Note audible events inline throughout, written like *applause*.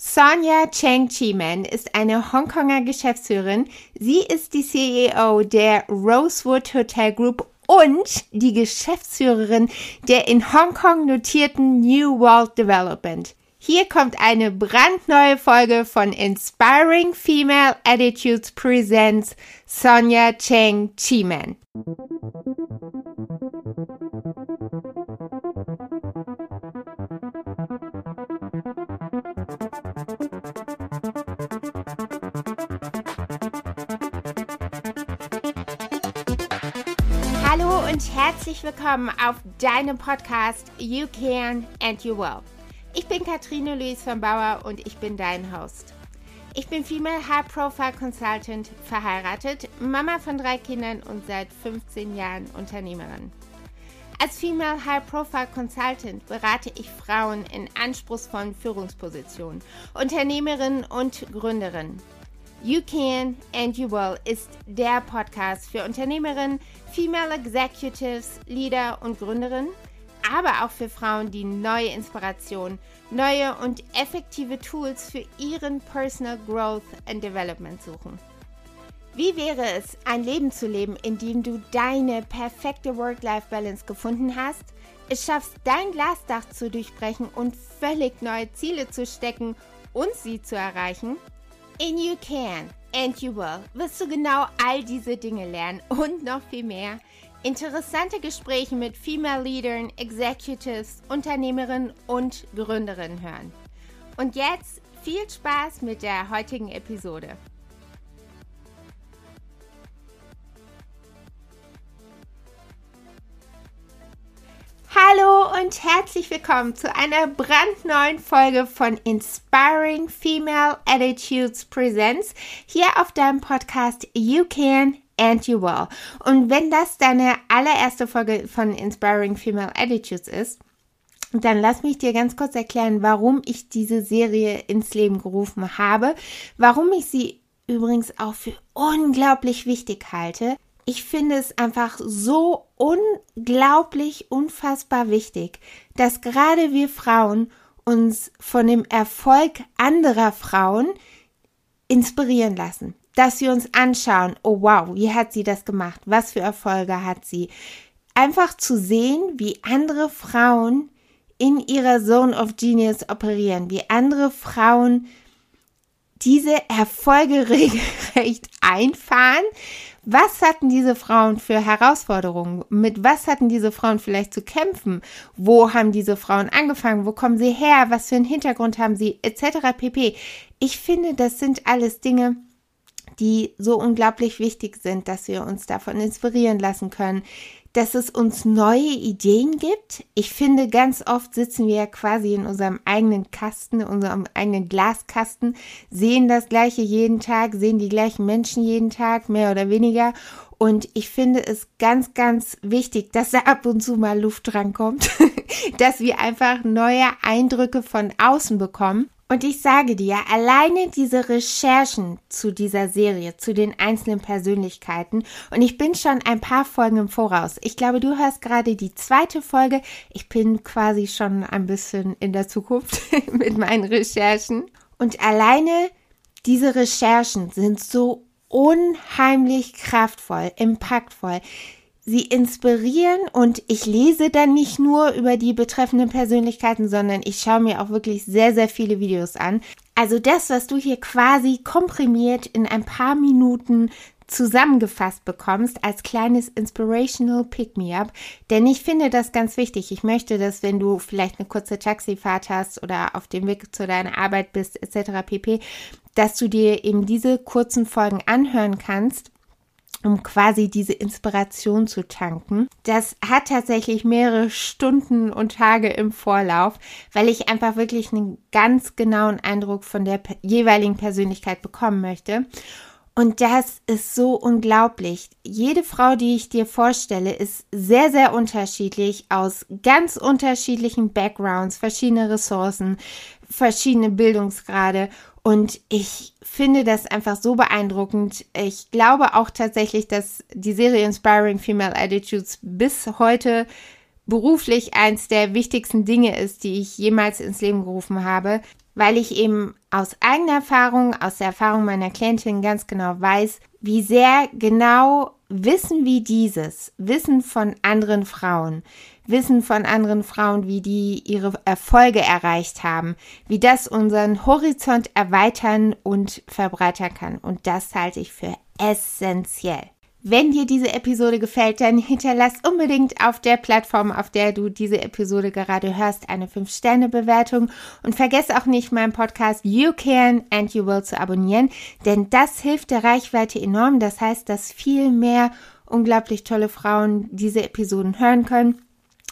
Sonja Cheng Chi-Man ist eine Hongkonger Geschäftsführerin. Sie ist die CEO der Rosewood Hotel Group und die Geschäftsführerin der in Hongkong notierten New World Development. Hier kommt eine brandneue Folge von Inspiring Female Attitudes Presents Sonja Cheng Chi-Man. Und herzlich willkommen auf deinem Podcast You Can and You Will. Ich bin Katrine Luis von Bauer und ich bin dein Host. Ich bin Female High Profile Consultant, verheiratet, Mama von drei Kindern und seit 15 Jahren Unternehmerin. Als Female High Profile Consultant berate ich Frauen in anspruchsvollen Führungspositionen, Unternehmerinnen und Gründerinnen. You Can and You Will ist der Podcast für Unternehmerinnen, Female Executives, Leader und Gründerinnen, aber auch für Frauen, die neue Inspiration, neue und effektive Tools für ihren Personal Growth and Development suchen. Wie wäre es, ein Leben zu leben, in dem du deine perfekte Work-Life-Balance gefunden hast, es schaffst, dein Glasdach zu durchbrechen und völlig neue Ziele zu stecken und sie zu erreichen? In You Can and You Will wirst du genau all diese Dinge lernen und noch viel mehr. Interessante Gespräche mit Female Leadern, Executives, Unternehmerinnen und Gründerinnen hören. Und jetzt viel Spaß mit der heutigen Episode. Hallo und herzlich willkommen zu einer brandneuen Folge von Inspiring Female Attitudes Presents hier auf deinem Podcast You Can and You Will. Und wenn das deine allererste Folge von Inspiring Female Attitudes ist, dann lass mich dir ganz kurz erklären, warum ich diese Serie ins Leben gerufen habe, warum ich sie übrigens auch für unglaublich wichtig halte ich finde es einfach so unglaublich, unfassbar wichtig, dass gerade wir Frauen uns von dem Erfolg anderer Frauen inspirieren lassen. Dass wir uns anschauen, oh wow, wie hat sie das gemacht? Was für Erfolge hat sie? Einfach zu sehen, wie andere Frauen in ihrer Zone of Genius operieren, wie andere Frauen diese Erfolge regelrecht *laughs* einfahren, was hatten diese Frauen für Herausforderungen? Mit was hatten diese Frauen vielleicht zu kämpfen? Wo haben diese Frauen angefangen? Wo kommen sie her? Was für einen Hintergrund haben sie? Etc. pp. Ich finde, das sind alles Dinge, die so unglaublich wichtig sind, dass wir uns davon inspirieren lassen können, dass es uns neue Ideen gibt. Ich finde, ganz oft sitzen wir ja quasi in unserem eigenen Kasten, in unserem eigenen Glaskasten, sehen das Gleiche jeden Tag, sehen die gleichen Menschen jeden Tag, mehr oder weniger. Und ich finde es ganz, ganz wichtig, dass da ab und zu mal Luft drankommt, *laughs* dass wir einfach neue Eindrücke von außen bekommen und ich sage dir, alleine diese Recherchen zu dieser Serie, zu den einzelnen Persönlichkeiten, und ich bin schon ein paar Folgen im Voraus. Ich glaube, du hörst gerade die zweite Folge. Ich bin quasi schon ein bisschen in der Zukunft *laughs* mit meinen Recherchen. Und alleine diese Recherchen sind so unheimlich kraftvoll, impactvoll sie inspirieren und ich lese dann nicht nur über die betreffenden Persönlichkeiten, sondern ich schaue mir auch wirklich sehr, sehr viele Videos an. Also das, was du hier quasi komprimiert in ein paar Minuten zusammengefasst bekommst als kleines Inspirational Pick-me-up. Denn ich finde das ganz wichtig. Ich möchte, dass wenn du vielleicht eine kurze Taxifahrt hast oder auf dem Weg zu deiner Arbeit bist etc. pp, dass du dir eben diese kurzen Folgen anhören kannst um quasi diese Inspiration zu tanken. Das hat tatsächlich mehrere Stunden und Tage im Vorlauf, weil ich einfach wirklich einen ganz genauen Eindruck von der jeweiligen Persönlichkeit bekommen möchte. Und das ist so unglaublich. Jede Frau, die ich dir vorstelle, ist sehr, sehr unterschiedlich aus ganz unterschiedlichen Backgrounds, verschiedene Ressourcen, verschiedene Bildungsgrade. Und ich finde das einfach so beeindruckend. Ich glaube auch tatsächlich, dass die Serie Inspiring Female Attitudes bis heute beruflich eins der wichtigsten Dinge ist, die ich jemals ins Leben gerufen habe, weil ich eben aus eigener Erfahrung, aus der Erfahrung meiner Klientin ganz genau weiß, wie sehr genau Wissen wie dieses, Wissen von anderen Frauen, Wissen von anderen Frauen, wie die ihre Erfolge erreicht haben, wie das unseren Horizont erweitern und verbreitern kann. Und das halte ich für essentiell. Wenn dir diese Episode gefällt, dann hinterlass unbedingt auf der Plattform, auf der du diese Episode gerade hörst, eine 5-Sterne-Bewertung und vergiss auch nicht, meinen Podcast You Can and You Will zu abonnieren, denn das hilft der Reichweite enorm. Das heißt, dass viel mehr unglaublich tolle Frauen diese Episoden hören können.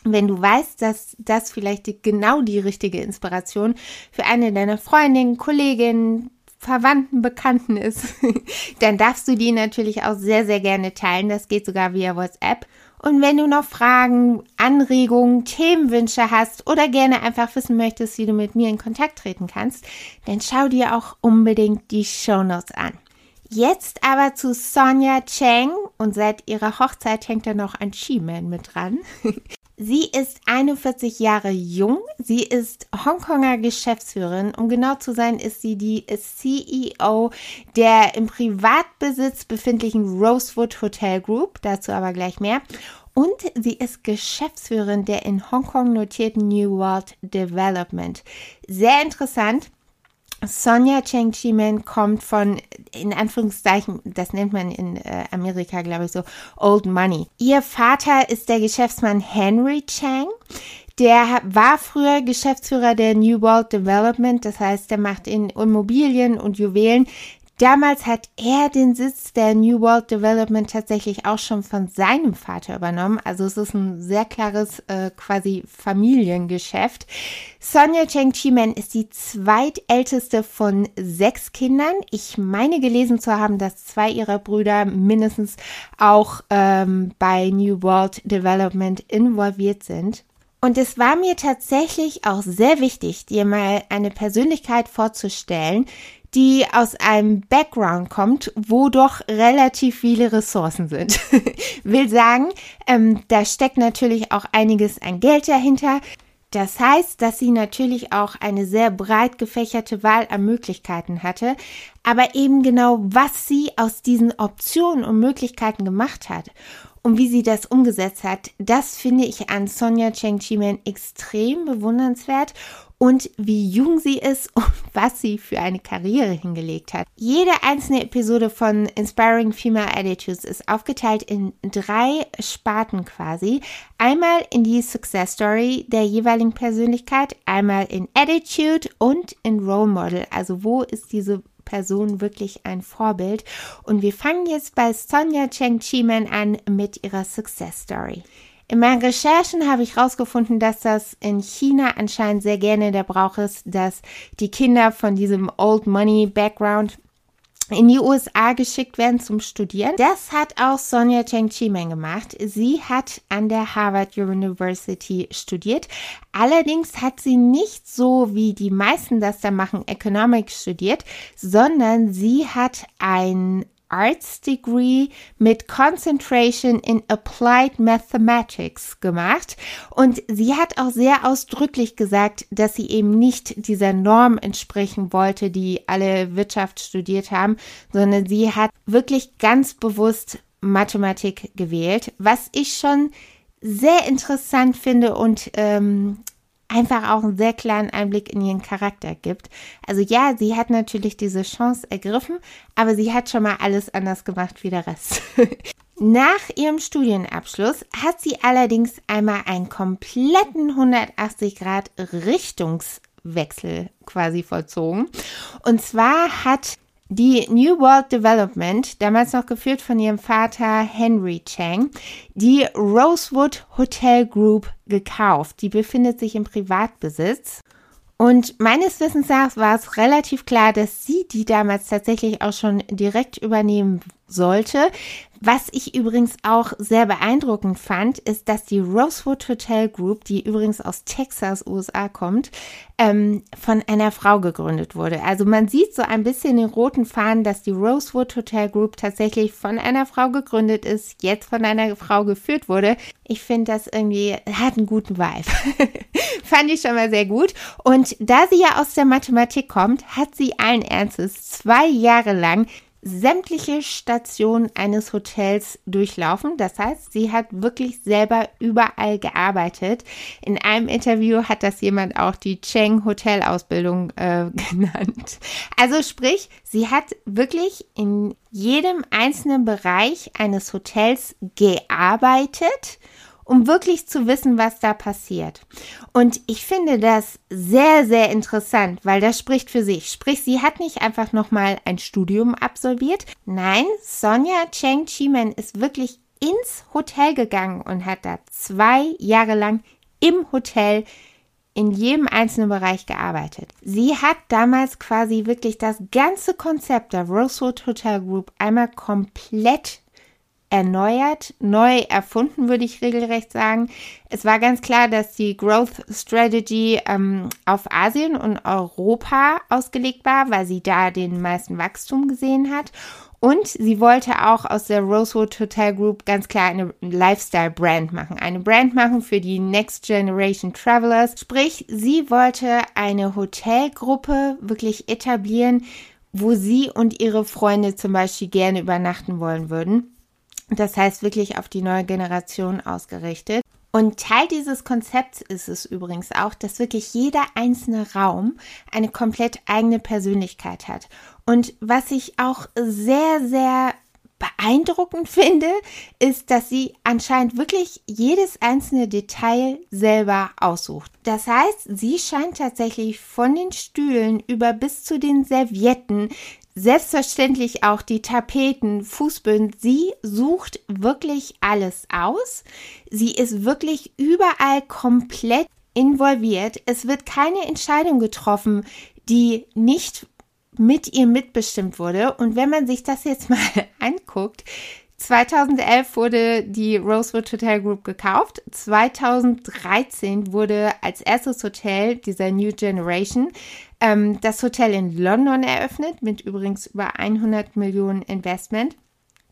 Wenn du weißt, dass das vielleicht genau die richtige Inspiration für eine deiner Freundinnen, Kolleginnen, Verwandten, Bekannten ist, *laughs* dann darfst du die natürlich auch sehr, sehr gerne teilen. Das geht sogar via WhatsApp. Und wenn du noch Fragen, Anregungen, Themenwünsche hast oder gerne einfach wissen möchtest, wie du mit mir in Kontakt treten kannst, dann schau dir auch unbedingt die Show Notes an. Jetzt aber zu Sonja Cheng und seit ihrer Hochzeit hängt da noch ein Skiman mit dran. *laughs* Sie ist 41 Jahre jung. Sie ist Hongkonger Geschäftsführerin. Um genau zu sein, ist sie die CEO der im Privatbesitz befindlichen Rosewood Hotel Group. Dazu aber gleich mehr. Und sie ist Geschäftsführerin der in Hongkong notierten New World Development. Sehr interessant. Sonja Cheng Chimen kommt von, in Anführungszeichen, das nennt man in äh, Amerika, glaube ich, so Old Money. Ihr Vater ist der Geschäftsmann Henry Chang. Der war früher Geschäftsführer der New World Development, das heißt, der macht in Immobilien und Juwelen Damals hat er den Sitz der New World Development tatsächlich auch schon von seinem Vater übernommen. Also es ist ein sehr klares äh, quasi Familiengeschäft. Sonja Cheng Chimen ist die zweitälteste von sechs Kindern. Ich meine gelesen zu haben, dass zwei ihrer Brüder mindestens auch ähm, bei New World Development involviert sind. Und es war mir tatsächlich auch sehr wichtig, dir mal eine Persönlichkeit vorzustellen, die aus einem Background kommt, wo doch relativ viele Ressourcen sind. *laughs* Will sagen, ähm, da steckt natürlich auch einiges an Geld dahinter. Das heißt, dass sie natürlich auch eine sehr breit gefächerte Wahl an Möglichkeiten hatte, aber eben genau, was sie aus diesen Optionen und Möglichkeiten gemacht hat und wie sie das umgesetzt hat, das finde ich an Sonja Cheng Chimen extrem bewundernswert und wie jung sie ist *laughs* und was sie für eine Karriere hingelegt hat. Jede einzelne Episode von Inspiring Female Attitudes ist aufgeteilt in drei Sparten quasi. Einmal in die Success Story der jeweiligen Persönlichkeit, einmal in Attitude und in Role Model. Also wo ist diese Person wirklich ein Vorbild? Und wir fangen jetzt bei Sonja Cheng Chimen an mit ihrer Success Story. In meinen Recherchen habe ich herausgefunden, dass das in China anscheinend sehr gerne der Brauch ist, dass die Kinder von diesem Old Money Background in die USA geschickt werden zum Studieren. Das hat auch Sonja Cheng Chimen gemacht. Sie hat an der Harvard University studiert. Allerdings hat sie nicht so, wie die meisten das da machen, Economics studiert, sondern sie hat ein Arts Degree mit Concentration in Applied Mathematics gemacht. Und sie hat auch sehr ausdrücklich gesagt, dass sie eben nicht dieser Norm entsprechen wollte, die alle Wirtschaft studiert haben, sondern sie hat wirklich ganz bewusst Mathematik gewählt, was ich schon sehr interessant finde und ähm, einfach auch einen sehr kleinen Einblick in ihren Charakter gibt. Also ja, sie hat natürlich diese Chance ergriffen, aber sie hat schon mal alles anders gemacht wie der Rest. *laughs* Nach ihrem Studienabschluss hat sie allerdings einmal einen kompletten 180 Grad Richtungswechsel quasi vollzogen. Und zwar hat die New World Development, damals noch geführt von ihrem Vater Henry Chang, die Rosewood Hotel Group gekauft. Die befindet sich im Privatbesitz. Und meines Wissens nach war es relativ klar, dass sie die damals tatsächlich auch schon direkt übernehmen sollte. Was ich übrigens auch sehr beeindruckend fand, ist, dass die Rosewood Hotel Group, die übrigens aus Texas, USA kommt, ähm, von einer Frau gegründet wurde. Also man sieht so ein bisschen den roten Faden, dass die Rosewood Hotel Group tatsächlich von einer Frau gegründet ist, jetzt von einer Frau geführt wurde. Ich finde das irgendwie, hat einen guten Vibe. *laughs* Fand ich schon mal sehr gut. Und da sie ja aus der Mathematik kommt, hat sie allen Ernstes zwei Jahre lang sämtliche Stationen eines Hotels durchlaufen. Das heißt, sie hat wirklich selber überall gearbeitet. In einem Interview hat das jemand auch die Cheng Hotelausbildung äh, *laughs* genannt. Also sprich, sie hat wirklich in jedem einzelnen Bereich eines Hotels gearbeitet um wirklich zu wissen, was da passiert. Und ich finde das sehr, sehr interessant, weil das spricht für sich. Sprich, sie hat nicht einfach nochmal ein Studium absolviert. Nein, Sonja Cheng Chimen ist wirklich ins Hotel gegangen und hat da zwei Jahre lang im Hotel in jedem einzelnen Bereich gearbeitet. Sie hat damals quasi wirklich das ganze Konzept der Rosewood Hotel Group einmal komplett erneuert, neu erfunden, würde ich regelrecht sagen. Es war ganz klar, dass die Growth Strategy ähm, auf Asien und Europa ausgelegt war, weil sie da den meisten Wachstum gesehen hat. Und sie wollte auch aus der Rosewood Hotel Group ganz klar eine Lifestyle-Brand machen. Eine Brand machen für die Next Generation Travelers. Sprich, sie wollte eine Hotelgruppe wirklich etablieren, wo sie und ihre Freunde zum Beispiel gerne übernachten wollen würden. Das heißt wirklich auf die neue Generation ausgerichtet. Und Teil dieses Konzepts ist es übrigens auch, dass wirklich jeder einzelne Raum eine komplett eigene Persönlichkeit hat. Und was ich auch sehr, sehr beeindruckend finde, ist, dass sie anscheinend wirklich jedes einzelne Detail selber aussucht. Das heißt, sie scheint tatsächlich von den Stühlen über bis zu den Servietten, selbstverständlich auch die Tapeten, Fußböden. Sie sucht wirklich alles aus. Sie ist wirklich überall komplett involviert. Es wird keine Entscheidung getroffen, die nicht mit ihr mitbestimmt wurde. Und wenn man sich das jetzt *laughs* mal anguckt, 2011 wurde die Rosewood Hotel Group gekauft. 2013 wurde als erstes Hotel dieser New Generation ähm, das Hotel in London eröffnet mit übrigens über 100 Millionen Investment.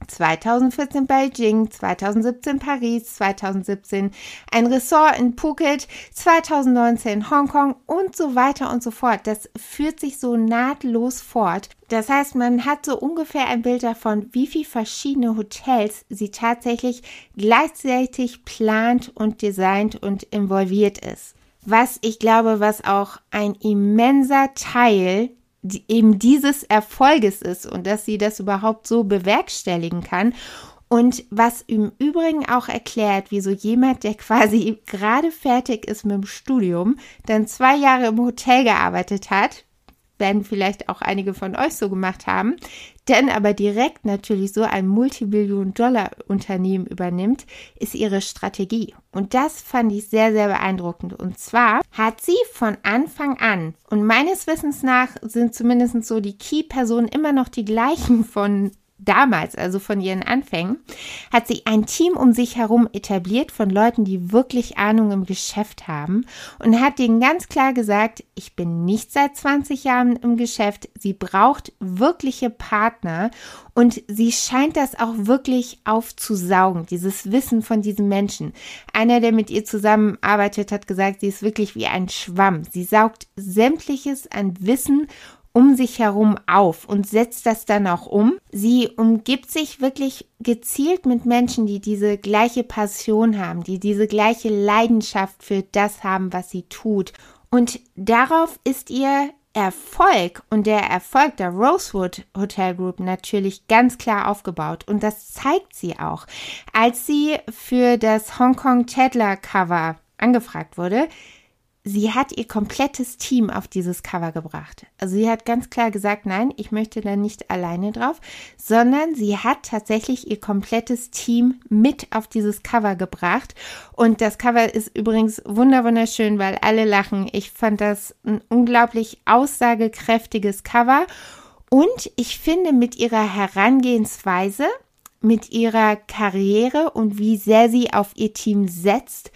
2014 Beijing, 2017 Paris, 2017 ein Ressort in Phuket, 2019 Hongkong und so weiter und so fort. Das führt sich so nahtlos fort. Das heißt, man hat so ungefähr ein Bild davon, wie viele verschiedene Hotels sie tatsächlich gleichzeitig plant und designt und involviert ist. Was ich glaube, was auch ein immenser Teil die, eben dieses Erfolges ist und dass sie das überhaupt so bewerkstelligen kann. Und was im Übrigen auch erklärt, wieso jemand, der quasi *laughs* gerade fertig ist mit dem Studium, dann zwei Jahre im Hotel gearbeitet hat, werden vielleicht auch einige von euch so gemacht haben, dann aber direkt natürlich so ein Multibillion-Dollar-Unternehmen übernimmt, ist ihre Strategie. Und das fand ich sehr, sehr beeindruckend. Und zwar hat sie von Anfang an, und meines Wissens nach sind zumindest so die Key-Personen immer noch die gleichen von damals, also von ihren Anfängen, hat sie ein Team um sich herum etabliert von Leuten, die wirklich Ahnung im Geschäft haben und hat denen ganz klar gesagt, ich bin nicht seit 20 Jahren im Geschäft, sie braucht wirkliche Partner und sie scheint das auch wirklich aufzusaugen, dieses Wissen von diesen Menschen. Einer, der mit ihr zusammenarbeitet, hat gesagt, sie ist wirklich wie ein Schwamm. Sie saugt sämtliches an Wissen um sich herum auf und setzt das dann auch um. Sie umgibt sich wirklich gezielt mit Menschen, die diese gleiche Passion haben, die diese gleiche Leidenschaft für das haben, was sie tut. Und darauf ist ihr Erfolg und der Erfolg der Rosewood Hotel Group natürlich ganz klar aufgebaut. Und das zeigt sie auch. Als sie für das Hong Kong Tedler Cover angefragt wurde, sie hat ihr komplettes Team auf dieses Cover gebracht. Also sie hat ganz klar gesagt, nein, ich möchte da nicht alleine drauf, sondern sie hat tatsächlich ihr komplettes Team mit auf dieses Cover gebracht. Und das Cover ist übrigens wunderschön, weil alle lachen. Ich fand das ein unglaublich aussagekräftiges Cover. Und ich finde mit ihrer Herangehensweise, mit ihrer Karriere und wie sehr sie auf ihr Team setzt,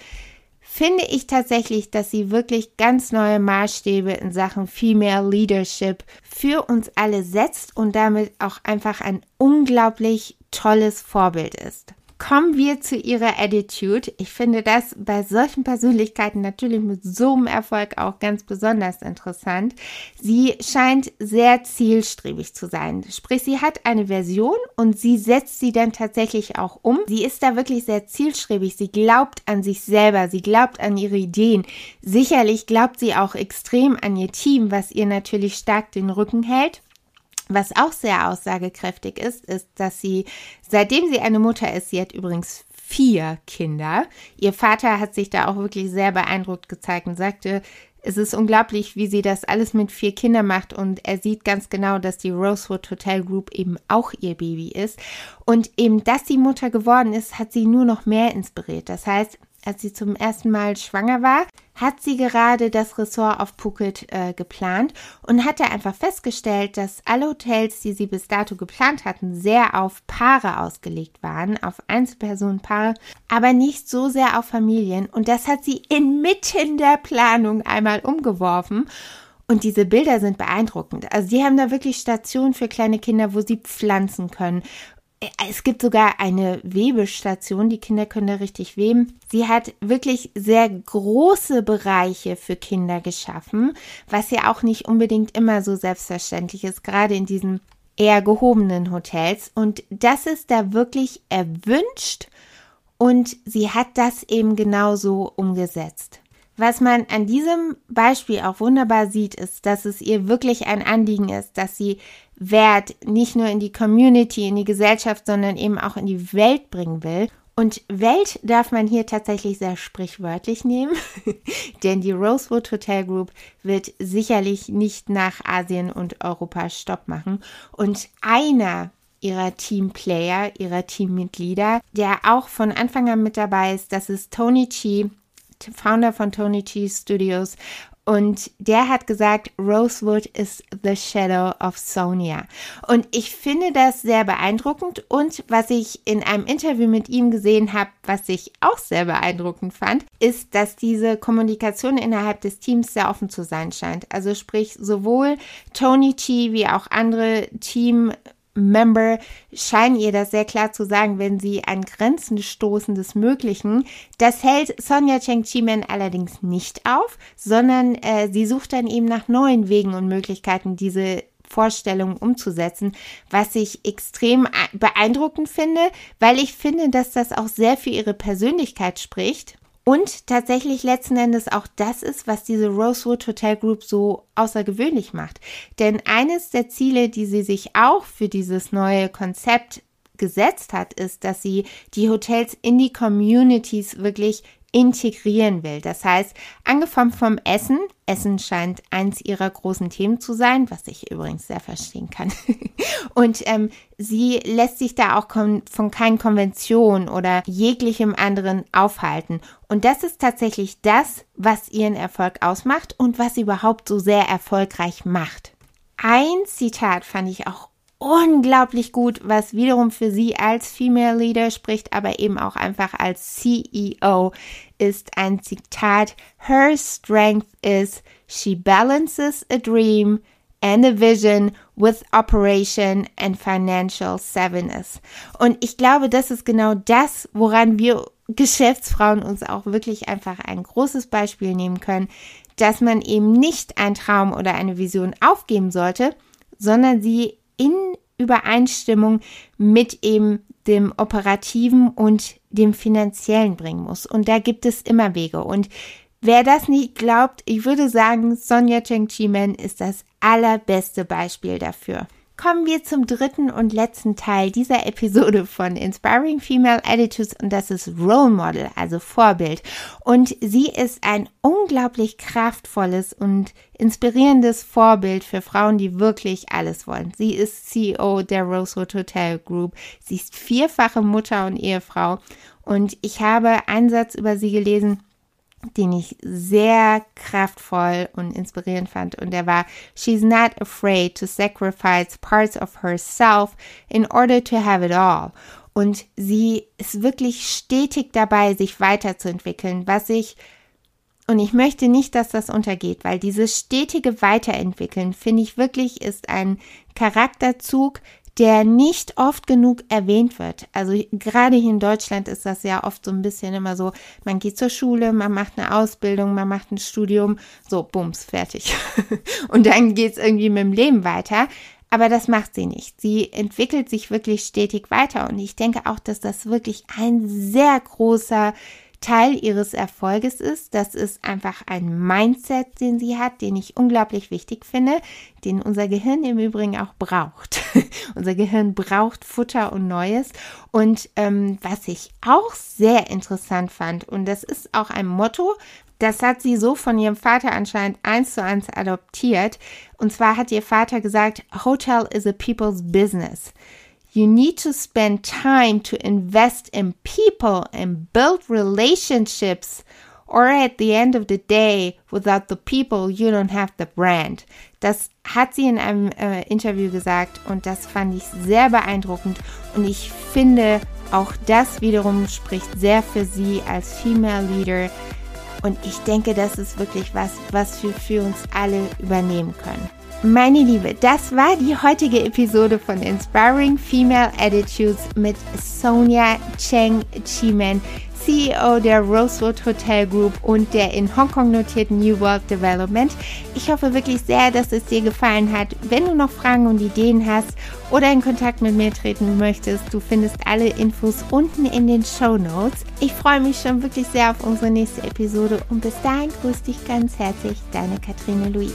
finde ich tatsächlich, dass sie wirklich ganz neue Maßstäbe in Sachen Female Leadership für uns alle setzt und damit auch einfach ein unglaublich tolles Vorbild ist. Kommen wir zu ihrer Attitude. Ich finde das bei solchen Persönlichkeiten natürlich mit so einem Erfolg auch ganz besonders interessant. Sie scheint sehr zielstrebig zu sein. Sprich, sie hat eine Version und sie setzt sie dann tatsächlich auch um. Sie ist da wirklich sehr zielstrebig. Sie glaubt an sich selber. Sie glaubt an ihre Ideen. Sicherlich glaubt sie auch extrem an ihr Team, was ihr natürlich stark den Rücken hält. Was auch sehr aussagekräftig ist, ist, dass sie, seitdem sie eine Mutter ist, sie hat übrigens vier Kinder. Ihr Vater hat sich da auch wirklich sehr beeindruckt gezeigt und sagte, es ist unglaublich, wie sie das alles mit vier Kindern macht und er sieht ganz genau, dass die Rosewood Hotel Group eben auch ihr Baby ist. Und eben, dass sie Mutter geworden ist, hat sie nur noch mehr inspiriert. Das heißt, als sie zum ersten Mal schwanger war, hat sie gerade das Ressort auf Phuket äh, geplant und hatte einfach festgestellt, dass alle Hotels, die sie bis dato geplant hatten, sehr auf Paare ausgelegt waren, auf Einzelpersonenpaare, aber nicht so sehr auf Familien. Und das hat sie inmitten der Planung einmal umgeworfen. Und diese Bilder sind beeindruckend. Also sie haben da wirklich Stationen für kleine Kinder, wo sie pflanzen können, es gibt sogar eine Webestation, die Kinder können da richtig weben. Sie hat wirklich sehr große Bereiche für Kinder geschaffen, was ja auch nicht unbedingt immer so selbstverständlich ist, gerade in diesen eher gehobenen Hotels. Und das ist da wirklich erwünscht und sie hat das eben genauso umgesetzt. Was man an diesem Beispiel auch wunderbar sieht, ist, dass es ihr wirklich ein Anliegen ist, dass sie Wert nicht nur in die Community, in die Gesellschaft, sondern eben auch in die Welt bringen will. Und Welt darf man hier tatsächlich sehr sprichwörtlich nehmen, *laughs* denn die Rosewood Hotel Group wird sicherlich nicht nach Asien und Europa Stopp machen. Und einer ihrer Teamplayer, ihrer Teammitglieder, der auch von Anfang an mit dabei ist, das ist Tony Chi, Founder von Tony Cheese Studios. Und der hat gesagt, Rosewood is the shadow of Sonia. Und ich finde das sehr beeindruckend. Und was ich in einem Interview mit ihm gesehen habe, was ich auch sehr beeindruckend fand, ist, dass diese Kommunikation innerhalb des Teams sehr offen zu sein scheint. Also sprich, sowohl Tony Chi wie auch andere Team Member scheinen ihr das sehr klar zu sagen, wenn sie an Grenzen stoßen des Möglichen. Das hält Sonja Cheng Chimen allerdings nicht auf, sondern äh, sie sucht dann eben nach neuen Wegen und Möglichkeiten, diese Vorstellungen umzusetzen, was ich extrem beeindruckend finde, weil ich finde, dass das auch sehr für ihre Persönlichkeit spricht und tatsächlich letzten Endes auch das ist, was diese Rosewood Hotel Group so außergewöhnlich macht. Denn eines der Ziele, die sie sich auch für dieses neue Konzept gesetzt hat, ist, dass sie die Hotels in die Communities wirklich integrieren will. Das heißt, angefangen vom Essen, Essen scheint eins ihrer großen Themen zu sein, was ich übrigens sehr verstehen kann. *laughs* Und ähm, sie lässt sich da auch von keinen Konventionen oder jeglichem anderen aufhalten. Und das ist tatsächlich das, was ihren Erfolg ausmacht und was sie überhaupt so sehr erfolgreich macht. Ein Zitat fand ich auch unglaublich gut, was wiederum für sie als Female Leader spricht, aber eben auch einfach als CEO, ist ein Zitat. Her strength is she balances a dream and a vision with operation and financial savviness. Und ich glaube, das ist genau das, woran wir Geschäftsfrauen uns auch wirklich einfach ein großes Beispiel nehmen können, dass man eben nicht einen Traum oder eine Vision aufgeben sollte, sondern sie in Übereinstimmung mit eben dem operativen und dem finanziellen bringen muss. Und da gibt es immer Wege. Und wer das nicht glaubt, ich würde sagen, Sonja Cheng Chi-Men ist das allerbeste Beispiel dafür kommen wir zum dritten und letzten Teil dieser Episode von Inspiring Female Attitudes und das ist Role Model, also Vorbild. Und sie ist ein unglaublich kraftvolles und inspirierendes Vorbild für Frauen, die wirklich alles wollen. Sie ist CEO der Rosewood Hotel Group. Sie ist vierfache Mutter und Ehefrau. Und ich habe einen Satz über sie gelesen, den ich sehr kraftvoll und inspirierend fand. Und der war, She's not afraid to sacrifice parts of herself in order to have it all. Und sie ist wirklich stetig dabei, sich weiterzuentwickeln, was ich und ich möchte nicht, dass das untergeht, weil dieses stetige Weiterentwickeln, finde ich wirklich, ist ein Charakterzug, der nicht oft genug erwähnt wird. Also gerade hier in Deutschland ist das ja oft so ein bisschen immer so, man geht zur Schule, man macht eine Ausbildung, man macht ein Studium, so, bums, fertig. *laughs* Und dann geht es irgendwie mit dem Leben weiter. Aber das macht sie nicht. Sie entwickelt sich wirklich stetig weiter. Und ich denke auch, dass das wirklich ein sehr großer Teil ihres Erfolges ist. Das ist einfach ein Mindset, den sie hat, den ich unglaublich wichtig finde, den unser Gehirn im Übrigen auch braucht. *laughs* unser Gehirn braucht Futter und Neues. Und ähm, was ich auch sehr interessant fand, und das ist auch ein Motto, das hat sie so von ihrem Vater anscheinend eins zu eins adoptiert. Und zwar hat ihr Vater gesagt, Hotel is a people's business. You need to spend time to invest in people and build relationships. Or at the end of the day, without the people, you don't have the brand. Das hat sie in einem äh, Interview gesagt und das fand ich sehr beeindruckend. Und ich finde, auch das wiederum spricht sehr für sie als Female Leader. Und ich denke, das ist wirklich was, was wir für uns alle übernehmen können. Meine Liebe, das war die heutige Episode von Inspiring Female Attitudes mit Sonja Cheng Chimen, CEO der Rosewood Hotel Group und der in Hongkong notierten New World Development. Ich hoffe wirklich sehr, dass es dir gefallen hat. Wenn du noch Fragen und Ideen hast oder in Kontakt mit mir treten möchtest, du findest alle Infos unten in den Show Notes. Ich freue mich schon wirklich sehr auf unsere nächste Episode und bis dahin grüß dich ganz herzlich, deine Katrine Louise.